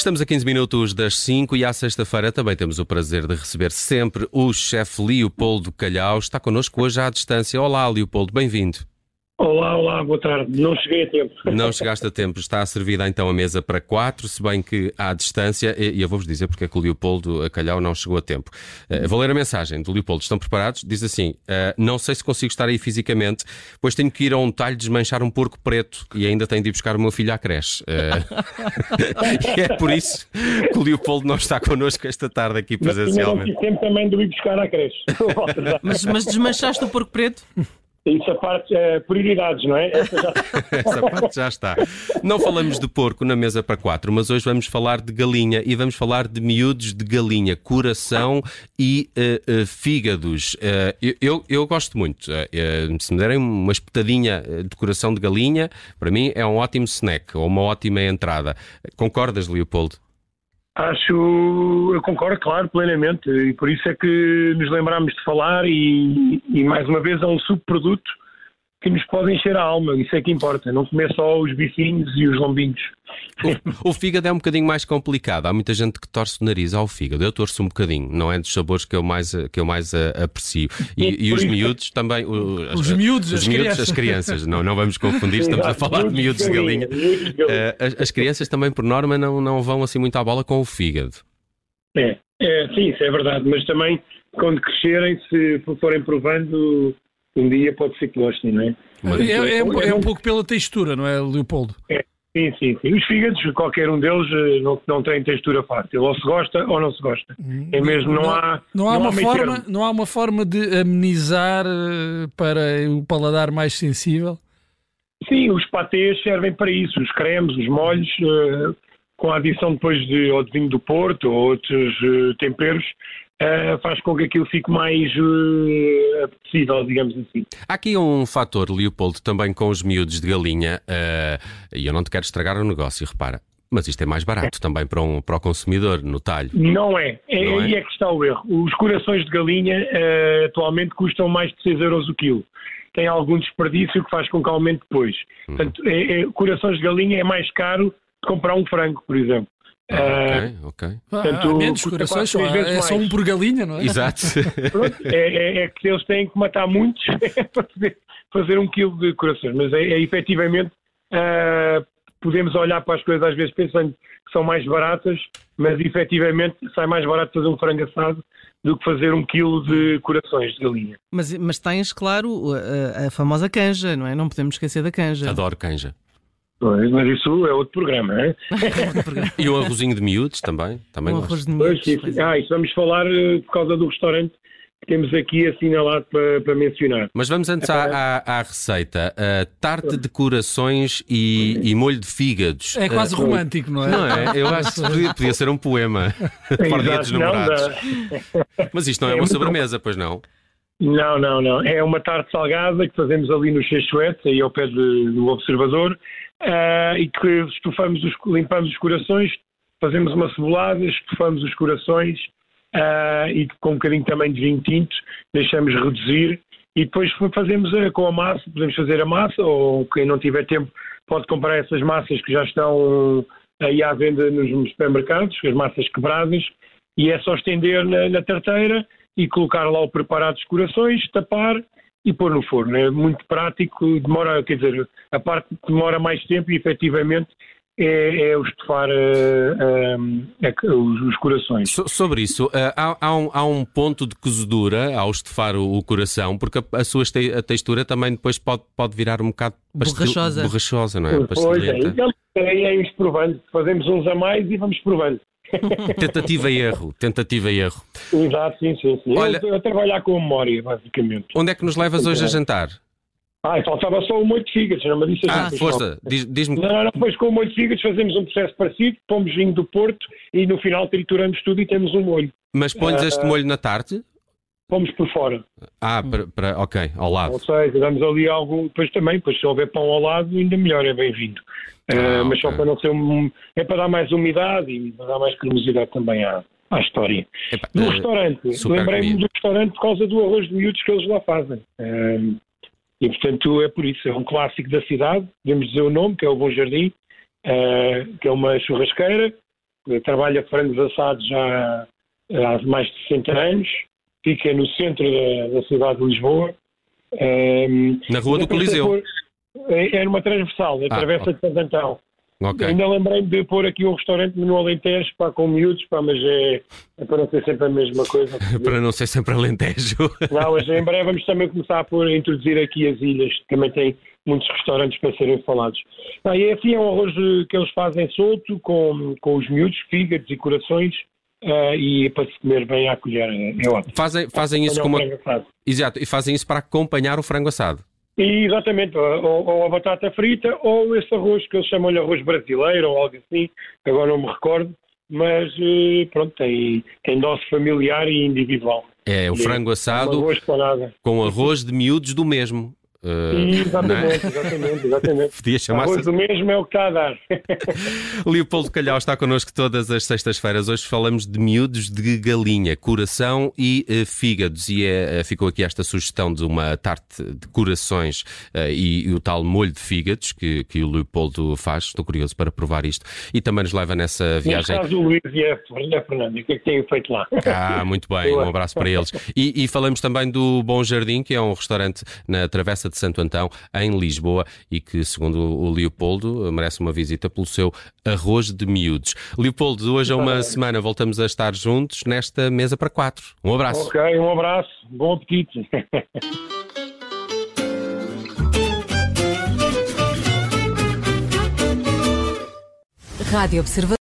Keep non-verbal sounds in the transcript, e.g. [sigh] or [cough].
Estamos a 15 minutos das 5 e à sexta-feira também temos o prazer de receber sempre o chefe Leopoldo Calhau. Está connosco hoje à distância. Olá, Leopoldo, bem-vindo. Olá, olá, boa tarde. Não cheguei a tempo. Não chegaste a tempo. Está servida então a mesa para quatro, se bem que à distância, e eu vou-vos dizer porque é que o Leopoldo Calhau não chegou a tempo. Uh, vou ler a mensagem do Leopoldo. Estão preparados? Diz assim: uh, Não sei se consigo estar aí fisicamente, pois tenho que ir a um talho desmanchar um porco preto e ainda tenho de ir buscar o meu filho à creche. Uh, [laughs] e é por isso que o Leopoldo não está connosco esta tarde aqui presencialmente. Mas tempo também de ir buscar à creche. [laughs] mas, mas desmanchaste o porco preto? Isso a parte, é, prioridades, não é? Essa, já... [laughs] Essa parte já está. Não falamos de porco na mesa para quatro, mas hoje vamos falar de galinha e vamos falar de miúdos de galinha, coração e uh, uh, fígados. Uh, eu, eu gosto muito. se me derem uma espetadinha de coração de galinha, para mim é um ótimo snack ou uma ótima entrada. Concordas, Leopoldo? Acho, eu concordo, claro, plenamente, e por isso é que nos lembramos de falar e, e mais uma vez é um subproduto que nos pode encher a alma, isso é que importa, não comer só os bifinhos e os lombinhos. O, o, fígado é um bocadinho mais complicado, há muita gente que torce o nariz ao fígado, eu torço um bocadinho, não é dos sabores que eu mais, que eu mais uh, aprecio. E, e os miúdos também. O, as, os miúdos, os as miúdos, crianças. as crianças, não, não vamos confundir, estamos a falar de miúdos de galinha. Uh, as, as, crianças também, por norma, não, não vão assim muito à bola com o fígado. É, é sim, isso é verdade, mas também quando crescerem, se forem provando um dia pode ser que gostem, não é? É, é, é, um pouco pela textura, não é, Leopoldo? É, sim, sim, sim. Os fígados, qualquer um deles, eh, não, não tem textura fácil. Ou se gosta ou não se gosta. É mesmo, não, não há. Não há, não uma, há forma, não há uma forma de amenizar eh, para o paladar mais sensível? Sim, os patês servem para isso. Os cremes, os molhos, uh, com a adição depois de, ou de vinho do Porto ou outros temperos, uh, faz com que aquilo fique mais uh, apetecível, digamos assim. Há aqui um fator, Leopoldo, também com os miúdos de galinha, uh, e eu não te quero estragar o negócio, repara. Mas isto é mais barato é. também para, um, para o consumidor, no talho. Não é. é não aí é? é que está o erro. Os corações de galinha uh, atualmente custam mais de 6 euros o quilo. Tem algum desperdício que faz com que aumente depois. Uhum. Portanto, é, é, corações de galinha é mais caro que comprar um frango, por exemplo. Ah, ok, ok. Portanto, há menos corações, só, é só um por galinha, não é? Exato. [laughs] Pronto, é, é, é, que eles têm que matar muitos [laughs] para fazer, fazer um quilo de corações, mas é, é efetivamente uh, podemos olhar para as coisas às vezes pensando que são mais baratas, mas efetivamente sai mais barato fazer um frango assado do que fazer um quilo de corações de galinha. Mas, mas tens, claro, a, a famosa canja, não é? Não podemos esquecer da canja. Adoro canja. Pois, mas isso é outro programa, não é? [laughs] e o arrozinho de miúdos também? também o arroz de miúdos. Pois, isso, ah, isso vamos falar uh, por causa do restaurante que temos aqui assinalado para, para mencionar. Mas vamos antes à, à, à receita. Uh, tarte de corações e, e, molho de fígados. É quase uh, romântico, não é? Não é? Eu acho que podia, podia ser um poema para dia dos namorados. Mas isto não é, é uma sobremesa, pois não? Não, não, não. É uma tarte salgada que fazemos ali no Cheixuete, aí ao pé de, do Observador, uh, e que estufamos os, limpamos os corações, fazemos uma cebolada, estufamos os corações uh, e com um bocadinho também de vinho tinto, deixamos reduzir e depois fazemos a, com a massa, podemos fazer a massa, ou quem não tiver tempo pode comprar essas massas que já estão aí à venda nos supermercados, as massas quebradas, e é só estender na, na tarteira e colocar lá o preparado dos corações, tapar e pôr no forno. É muito prático, demora, quer dizer, a parte que demora mais tempo e efetivamente é, é o estufar uh, uh, os, os, corações. So, sobre isso, uh, há, há, um, há, um, ponto de cozedura ao estufar o, o coração, porque a, a sua te, a textura também depois pode, pode virar um bocado borrachosa. borrachosa, não é? Pois é, então aí é provando, fazemos uns a mais e vamos provando. Tentativa e erro, tentativa e erro. Exato, sim, sim. sim. Olha, eu, a trabalhar com memória, basicamente. Onde é que nos levas hoje a jantar? Ah, faltava só o molho de fígados, não me disse Ah, força, diz-me. Não, não, depois com o molho de fígados fazemos um processo parecido, pomos vinho do Porto e no final trituramos tudo e temos um molho. Mas pões este molho na tarte? Pomos por fora. Ah, para, para, ok, ao lado. Ou seja, damos ali algo, depois também, depois se houver pão ao lado, ainda melhor, é bem-vindo. Ah, uh, mas só para não ser um. É para dar mais umidade e para dar mais cremosidade também à, à história. Epa, do uh, restaurante, lembrei-me do restaurante por causa do arroz de miúdos que eles lá fazem. Uh, e portanto é por isso, é um clássico da cidade, podemos dizer o nome, que é o Bom Jardim, que é uma churrasqueira, trabalha frangos assados já há mais de 60 anos, fica no centro da, da cidade de Lisboa. Um, Na rua do Coliseu? Por, é, é numa transversal, atravessa ah, de Santo Antão. Okay. Ainda lembrei-me de pôr aqui um restaurante no Alentejo para com miúdos, pá, mas é, é, para não ser sempre a mesma coisa. [laughs] para não ser sempre Alentejo. [laughs] não, mas em breve vamos também começar a, pôr, a introduzir aqui as ilhas, que também tem muitos restaurantes para serem falados. Ah, e assim é um arroz que eles fazem solto, com, com os miúdos, fígados e corações, uh, e para se comer bem à colher. É, é ótimo. Fazem, fazem isso como. Exato, e fazem isso para acompanhar o frango assado. E, exatamente, ou, ou, a batata frita ou esse arroz que eles chamam de arroz brasileiro ou algo assim, agora não me recordo, mas eh, pronto, tem, tem dose familiar e individual. É, o frango assado com arroz de miúdos do mesmo. Uh, exatamente, é? exatamente, exatamente. Podia chamar-se. do mesmo é o que está a dar. [laughs] Leopoldo Calhau está connosco todas as sextas-feiras. Hoje falamos de miúdos de galinha, coração e uh, fígados. E uh, ficou aqui esta sugestão de uma tarte de corações e, e, o tal molho de fígados que, que o Leopoldo faz. Estou curioso para provar isto. E também nos leva nessa viagem. Caso, o Luís e a Fernanda, o que é que têm feito lá? Ah, muito bem, [laughs] um abraço para eles. E, e falamos também do Bom Jardim, que é um restaurante na Travessa de Santo Antão, em Lisboa, e que, segundo o Leopoldo, merece uma visita pelo seu arroz de miúdos. Leopoldo, hoje a uma semana voltamos a estar juntos nesta mesa para quatro. Um abraço. Ok, um abraço. Bom apetite. [laughs] Rádio Observador.